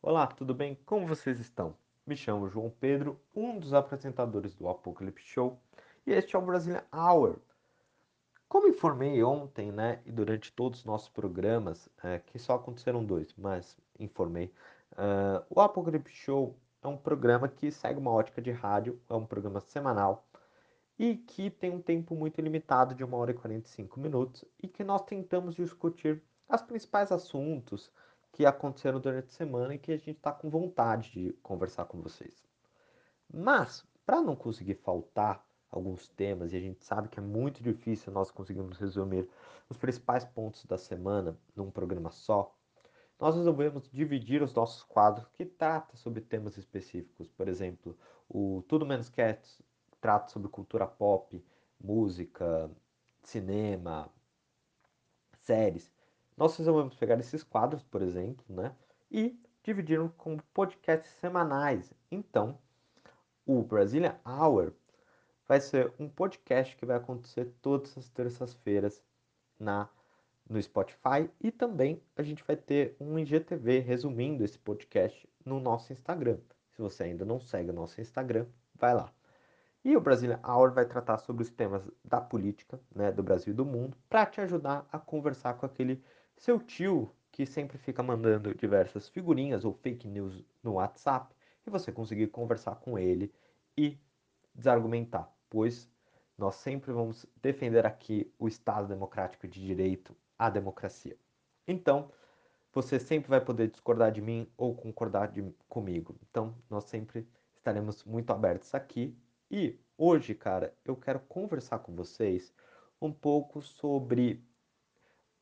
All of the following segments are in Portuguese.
Olá, tudo bem? Como vocês estão? Me chamo João Pedro, um dos apresentadores do Apocalypse Show, e este é o Brasília Hour. Como informei ontem, né, e durante todos os nossos programas, é, que só aconteceram dois, mas informei, uh, o Apocalypse Show é um programa que segue uma ótica de rádio, é um programa semanal e que tem um tempo muito limitado de 1 hora e 45 minutos e que nós tentamos discutir os principais assuntos que aconteceram durante a semana e que a gente está com vontade de conversar com vocês. Mas, para não conseguir faltar alguns temas, e a gente sabe que é muito difícil nós conseguirmos resumir os principais pontos da semana num programa só, nós resolvemos dividir os nossos quadros que tratam sobre temas específicos. Por exemplo, o Tudo Menos Cats trata sobre cultura pop, música, cinema, séries. Nós resolvemos pegar esses quadros, por exemplo, né, e dividir como podcasts semanais. Então, o Brasília Hour vai ser um podcast que vai acontecer todas as terças-feiras na no Spotify e também a gente vai ter um IGTV resumindo esse podcast no nosso Instagram. Se você ainda não segue o nosso Instagram, vai lá. E o Brasília Hour vai tratar sobre os temas da política, né, do Brasil e do mundo, para te ajudar a conversar com aquele seu tio que sempre fica mandando diversas figurinhas ou fake news no WhatsApp e você conseguir conversar com ele e desargumentar, pois nós sempre vamos defender aqui o Estado democrático de direito, a democracia. Então, você sempre vai poder discordar de mim ou concordar de, comigo. Então, nós sempre estaremos muito abertos aqui. E hoje, cara, eu quero conversar com vocês um pouco sobre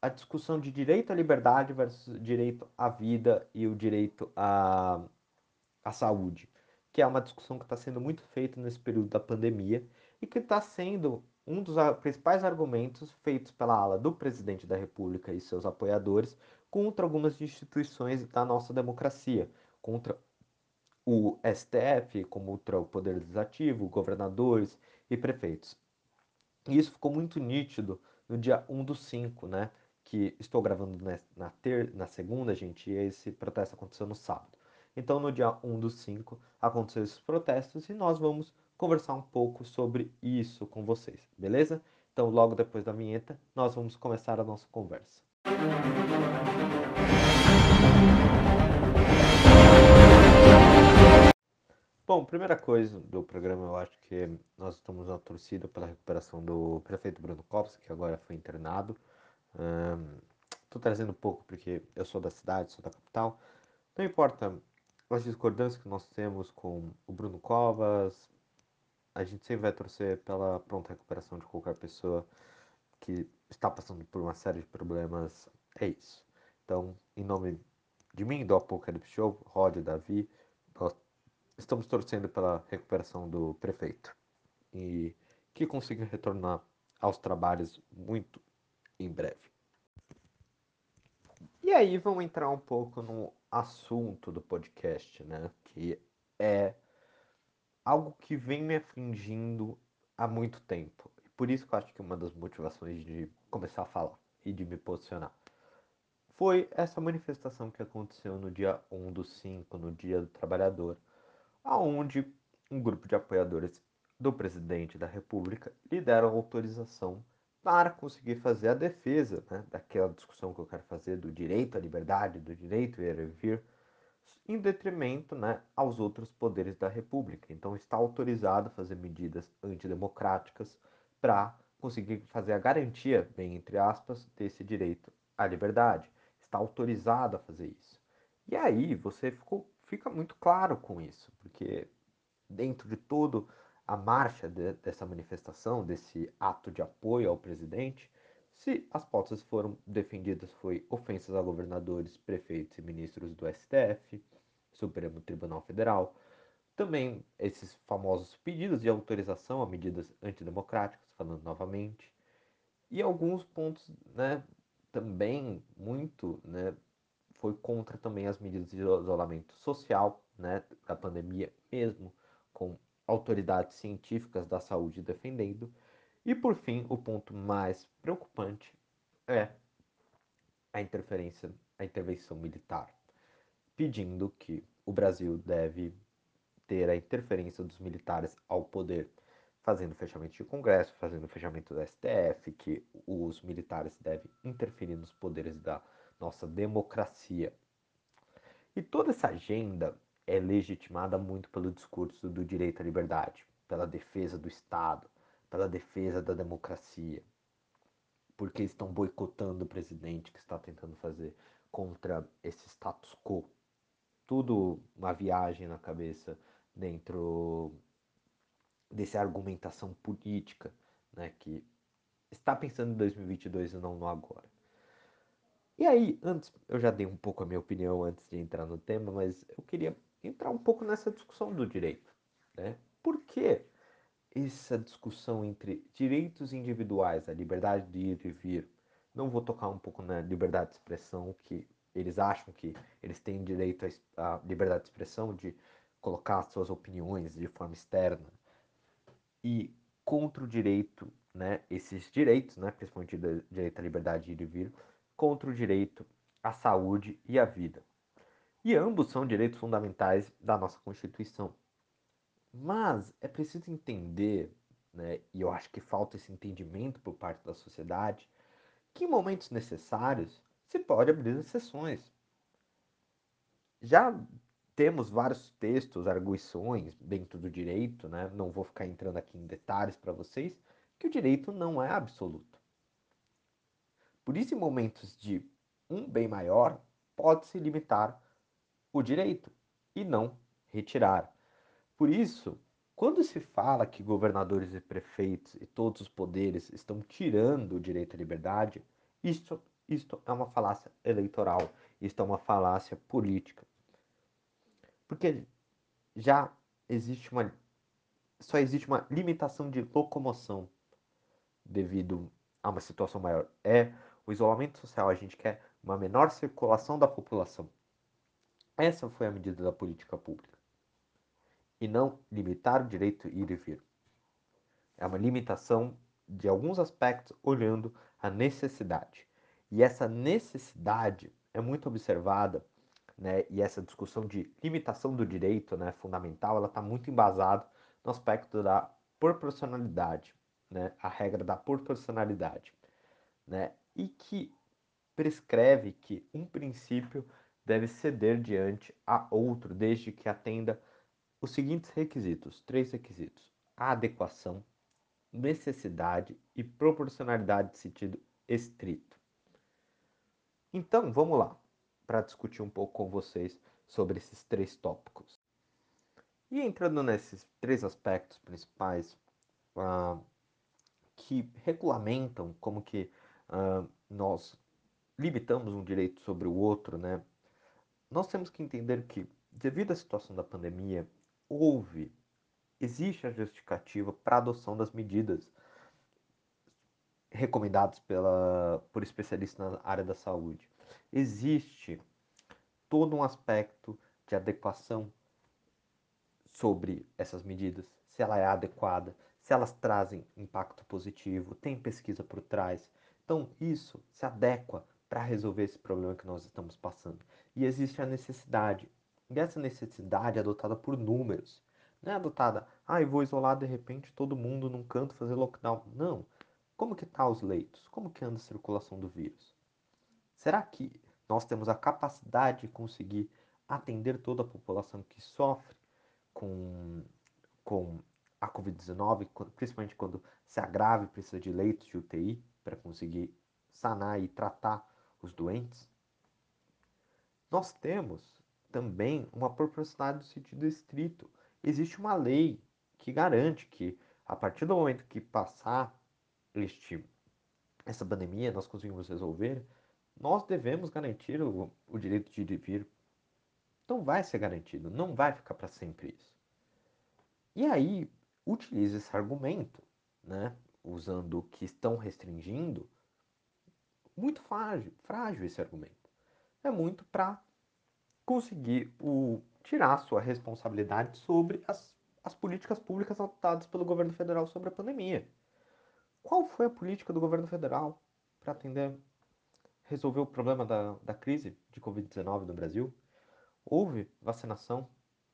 a discussão de direito à liberdade versus direito à vida e o direito à, à saúde, que é uma discussão que está sendo muito feita nesse período da pandemia e que está sendo um dos principais argumentos feitos pela ala do presidente da República e seus apoiadores contra algumas instituições da nossa democracia, contra o STF, contra o Poder Legislativo, governadores e prefeitos. E isso ficou muito nítido no dia 1 do 5, né? Que estou gravando na, ter, na segunda, gente, e esse protesto aconteceu no sábado. Então, no dia 1 do 5, aconteceram esses protestos e nós vamos conversar um pouco sobre isso com vocês, beleza? Então, logo depois da vinheta, nós vamos começar a nossa conversa. Bom, primeira coisa do programa, eu acho que nós estamos na torcida pela recuperação do prefeito Bruno Copos, que agora foi internado. Estou um, trazendo pouco porque eu sou da cidade, sou da capital. Não importa as discordâncias que nós temos com o Bruno Covas, a gente sempre vai torcer pela pronta recuperação de qualquer pessoa que está passando por uma série de problemas. É isso. Então, em nome de mim, do Apocalipse Show, Rod e Davi, nós estamos torcendo pela recuperação do prefeito e que consiga retornar aos trabalhos muito em breve. E aí vamos entrar um pouco no assunto do podcast, né? Que é algo que vem me afligindo há muito tempo. E por isso que eu acho que uma das motivações de começar a falar e de me posicionar foi essa manifestação que aconteceu no dia 1 do 5, no Dia do Trabalhador, aonde um grupo de apoiadores do presidente da República lhe deram autorização para conseguir fazer a defesa né, daquela discussão que eu quero fazer do direito à liberdade, do direito a ir e vir, em detrimento né, aos outros poderes da República. Então está autorizado a fazer medidas antidemocráticas para conseguir fazer a garantia, bem entre aspas, desse direito à liberdade. Está autorizado a fazer isso. E aí você ficou, fica muito claro com isso, porque dentro de todo a marcha de, dessa manifestação, desse ato de apoio ao presidente, se as pautas foram defendidas foi ofensas a governadores, prefeitos e ministros do STF, Supremo Tribunal Federal, também esses famosos pedidos de autorização a medidas antidemocráticas, falando novamente, e alguns pontos, né, também muito, né, foi contra também as medidas de isolamento social, né, da pandemia mesmo, com autoridades científicas da saúde defendendo. E por fim, o ponto mais preocupante é a interferência, a intervenção militar. pedindo que o Brasil deve ter a interferência dos militares ao poder, fazendo fechamento de Congresso, fazendo fechamento do STF, que os militares devem interferir nos poderes da nossa democracia. E toda essa agenda é legitimada muito pelo discurso do direito à liberdade, pela defesa do Estado, pela defesa da democracia, porque estão boicotando o presidente que está tentando fazer contra esse status quo. Tudo uma viagem na cabeça dentro dessa argumentação política, né, que está pensando em 2022 e não no agora. E aí, antes, eu já dei um pouco a minha opinião antes de entrar no tema, mas eu queria entrar um pouco nessa discussão do direito, né? Por que essa discussão entre direitos individuais, a liberdade de ir e vir, não vou tocar um pouco na liberdade de expressão, que eles acham que eles têm direito à liberdade de expressão, de colocar suas opiniões de forma externa, e contra o direito, né, esses direitos, né, principalmente o direito à liberdade de ir e vir, contra o direito à saúde e à vida. E ambos são direitos fundamentais da nossa Constituição. Mas é preciso entender, né, e eu acho que falta esse entendimento por parte da sociedade, que em momentos necessários se pode abrir exceções. Já temos vários textos, arguições dentro do direito, né? não vou ficar entrando aqui em detalhes para vocês, que o direito não é absoluto. Por isso, em momentos de um bem maior, pode-se limitar o direito e não retirar. Por isso, quando se fala que governadores e prefeitos e todos os poderes estão tirando o direito à liberdade, isto, isto é uma falácia eleitoral, isto é uma falácia política. Porque já existe uma. Só existe uma limitação de locomoção devido a uma situação maior. É o isolamento social, a gente quer uma menor circulação da população. Essa foi a medida da política pública. E não limitar o direito ir e vir. É uma limitação de alguns aspectos olhando a necessidade. E essa necessidade é muito observada né, e essa discussão de limitação do direito né, fundamental, ela está muito embasada no aspecto da proporcionalidade, né, a regra da proporcionalidade, né, e que prescreve que um princípio deve ceder diante a outro, desde que atenda os seguintes requisitos, três requisitos, adequação, necessidade e proporcionalidade de sentido estrito. Então, vamos lá para discutir um pouco com vocês sobre esses três tópicos. E entrando nesses três aspectos principais uh, que regulamentam como que uh, nós limitamos um direito sobre o outro, né? Nós temos que entender que, devido à situação da pandemia, houve, existe a justificativa para a adoção das medidas recomendadas pela, por especialistas na área da saúde existe todo um aspecto de adequação sobre essas medidas, se ela é adequada, se elas trazem impacto positivo, tem pesquisa por trás. Então, isso se adequa para resolver esse problema que nós estamos passando. E existe a necessidade. E essa necessidade é adotada por números. Não é adotada, ah, eu vou isolar de repente todo mundo num canto fazer lockdown. Não. Como que tá os leitos? Como que anda a circulação do vírus? Será que nós temos a capacidade de conseguir atender toda a população que sofre com, com a Covid-19, principalmente quando se agrava e precisa de leitos de UTI para conseguir sanar e tratar os doentes? Nós temos também uma proporcionalidade no sentido estrito. Existe uma lei que garante que, a partir do momento que passar este, essa pandemia, nós conseguimos resolver, nós devemos garantir o, o direito de ir e vir. Não vai ser garantido, não vai ficar para sempre isso. E aí, utiliza esse argumento, né, usando que estão restringindo, muito frágil, frágil esse argumento. É muito para conseguir o, tirar sua responsabilidade sobre as, as políticas públicas adotadas pelo governo federal sobre a pandemia. Qual foi a política do governo federal para atender resolver o problema da, da crise de Covid-19 no Brasil? houve vacinação,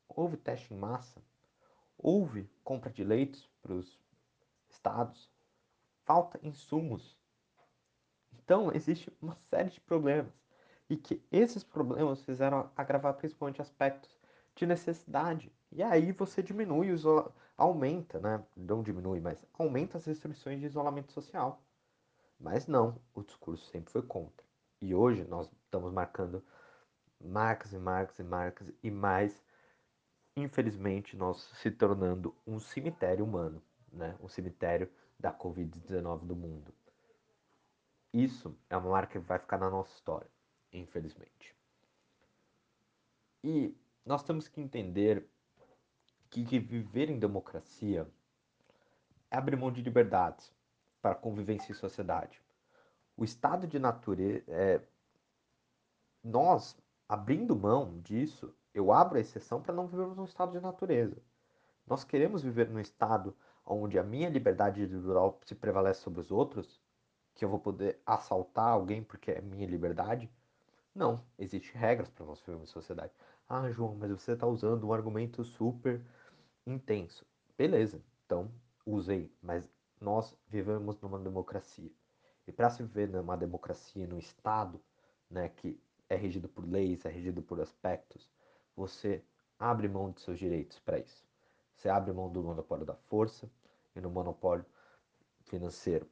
houve teste em massa, houve compra de leitos para os estados, falta insumos. Então, existe uma série de problemas e que esses problemas fizeram agravar principalmente aspectos de necessidade. E aí você diminui, o aumenta, né? Não diminui, mas aumenta as restrições de isolamento social. Mas não, o discurso sempre foi contra. E hoje nós estamos marcando marcas e marcas e marcas e mais, infelizmente, nós se tornando um cemitério humano, né? Um cemitério da Covid-19 do mundo. Isso é uma marca que vai ficar na nossa história, infelizmente. E nós temos que entender que, que viver em democracia é abrir mão de liberdades para convivência em sociedade. O estado de natureza. É, nós, abrindo mão disso, eu abro a exceção para não vivermos num estado de natureza. Nós queremos viver num estado onde a minha liberdade individual se prevalece sobre os outros, que eu vou poder assaltar alguém porque é minha liberdade. Não, existem regras para nós vivermos em sociedade. Ah, João, mas você está usando um argumento super intenso. Beleza, então usei, mas nós vivemos numa democracia. E para se viver numa democracia, num Estado né, que é regido por leis, é regido por aspectos, você abre mão de seus direitos para isso. Você abre mão do monopólio da força e no monopólio financeiro,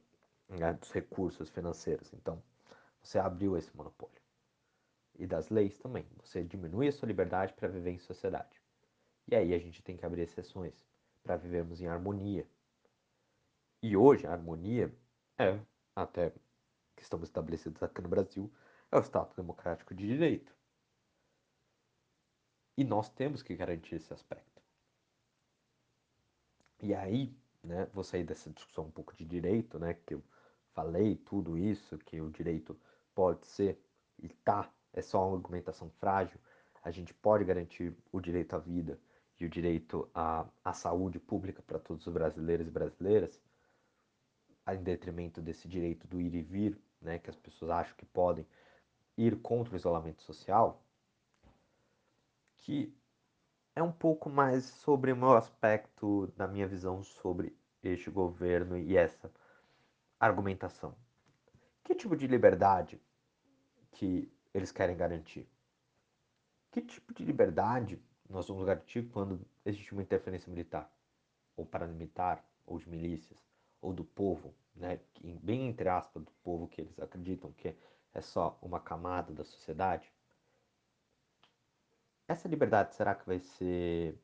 né, dos recursos financeiros. Então, você abriu esse monopólio. E das leis também. Você diminui a sua liberdade para viver em sociedade. E aí a gente tem que abrir exceções para vivermos em harmonia e hoje a harmonia é, até que estamos estabelecidos aqui no Brasil, é o Estado Democrático de Direito. E nós temos que garantir esse aspecto. E aí, né, vou sair dessa discussão um pouco de direito, né, que eu falei tudo isso, que o direito pode ser e tá, é só uma argumentação frágil. A gente pode garantir o direito à vida e o direito à, à saúde pública para todos os brasileiros e brasileiras, em detrimento desse direito do ir e vir, né, que as pessoas acham que podem ir contra o isolamento social, que é um pouco mais sobre o meu aspecto da minha visão sobre este governo e essa argumentação. Que tipo de liberdade que eles querem garantir? Que tipo de liberdade nós vamos garantir quando existe uma interferência militar, ou paramilitar, ou de milícias? ou do povo, né, bem entre aspas, do povo que eles acreditam que é só uma camada da sociedade, essa liberdade será que vai ser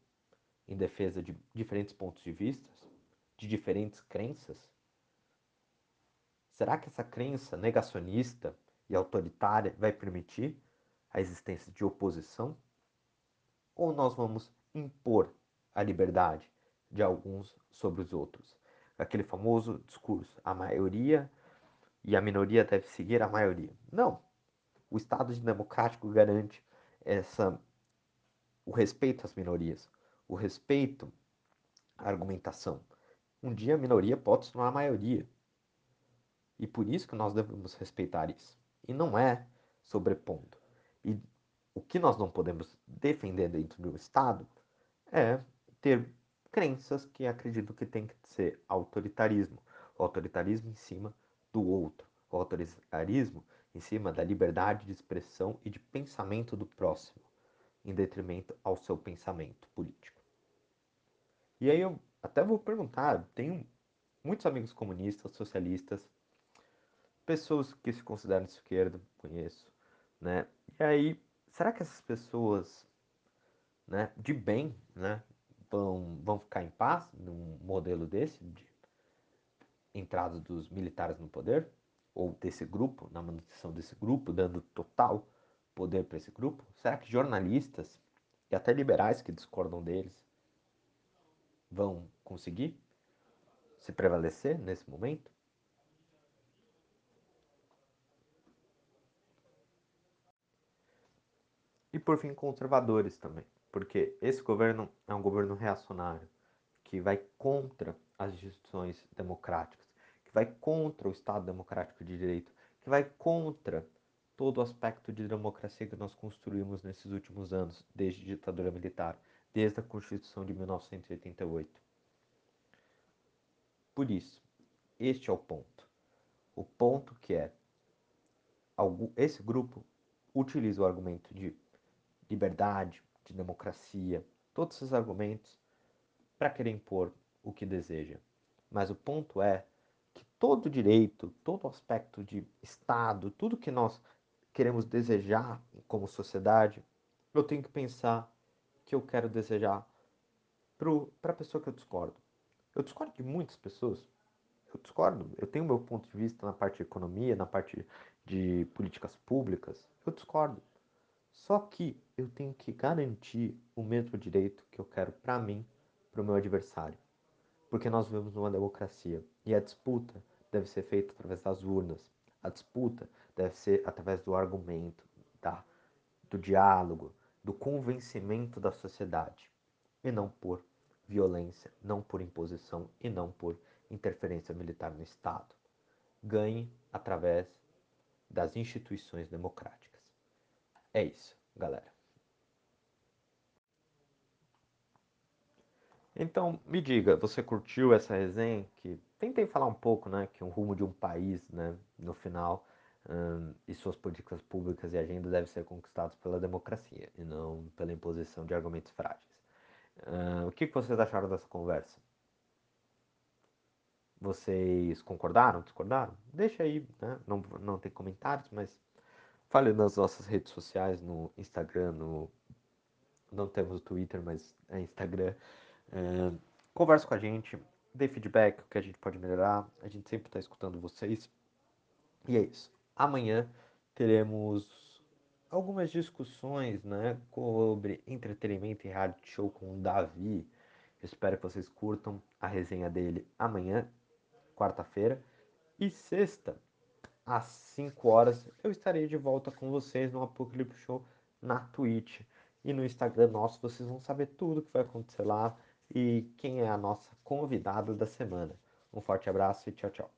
em defesa de diferentes pontos de vista, de diferentes crenças? Será que essa crença negacionista e autoritária vai permitir a existência de oposição? Ou nós vamos impor a liberdade de alguns sobre os outros? aquele famoso discurso: a maioria e a minoria deve seguir a maioria. Não. O Estado democrático garante essa o respeito às minorias, o respeito à argumentação. Um dia a minoria pode se tornar a maioria. E por isso que nós devemos respeitar isso. E não é sobrepondo. E o que nós não podemos defender dentro do Estado é ter crenças que acreditam que tem que ser autoritarismo. O autoritarismo em cima do outro. O autoritarismo em cima da liberdade de expressão e de pensamento do próximo, em detrimento ao seu pensamento político. E aí eu até vou perguntar, tenho muitos amigos comunistas, socialistas, pessoas que se consideram de esquerda, conheço, né? E aí, será que essas pessoas, né, de bem, né, vão, vão ficar em paz num modelo desse, de entrada dos militares no poder, ou desse grupo, na manutenção desse grupo, dando total poder para esse grupo? Será que jornalistas e até liberais que discordam deles vão conseguir se prevalecer nesse momento? E por fim, conservadores também. Porque esse governo é um governo reacionário, que vai contra as instituições democráticas, que vai contra o Estado democrático de direito, que vai contra todo o aspecto de democracia que nós construímos nesses últimos anos, desde a ditadura militar, desde a Constituição de 1988. Por isso, este é o ponto. O ponto que é esse grupo utiliza o argumento de liberdade, de democracia, todos esses argumentos para querer impor o que deseja. Mas o ponto é que todo direito, todo aspecto de Estado, tudo que nós queremos desejar como sociedade, eu tenho que pensar que eu quero desejar para a pessoa que eu discordo. Eu discordo de muitas pessoas. Eu discordo. Eu tenho meu ponto de vista na parte de economia, na parte de políticas públicas. Eu discordo. Só que eu tenho que garantir o mesmo direito que eu quero para mim, para o meu adversário. Porque nós vivemos numa democracia e a disputa deve ser feita através das urnas. A disputa deve ser através do argumento, da, do diálogo, do convencimento da sociedade, e não por violência, não por imposição e não por interferência militar no Estado. Ganhe através das instituições democráticas. É isso, galera. Então, me diga, você curtiu essa resenha? Que tentei falar um pouco, né, que o rumo de um país, né, no final, um, e suas políticas públicas e agenda devem ser conquistados pela democracia e não pela imposição de argumentos frágeis. Uh, o que, que vocês acharam dessa conversa? Vocês concordaram, discordaram? Deixa aí, né? não, não tem comentários, mas fale nas nossas redes sociais, no Instagram, no... não temos o Twitter, mas é Instagram. É, converse com a gente, dê feedback, o que a gente pode melhorar. A gente sempre está escutando vocês. E é isso. Amanhã teremos algumas discussões né, sobre entretenimento e reality show com o Davi. Espero que vocês curtam a resenha dele amanhã, quarta-feira. E sexta, às 5 horas, eu estarei de volta com vocês no Apocalipse Show na Twitch. E no Instagram nosso vocês vão saber tudo que vai acontecer lá e quem é a nossa convidada da semana. Um forte abraço e tchau, tchau.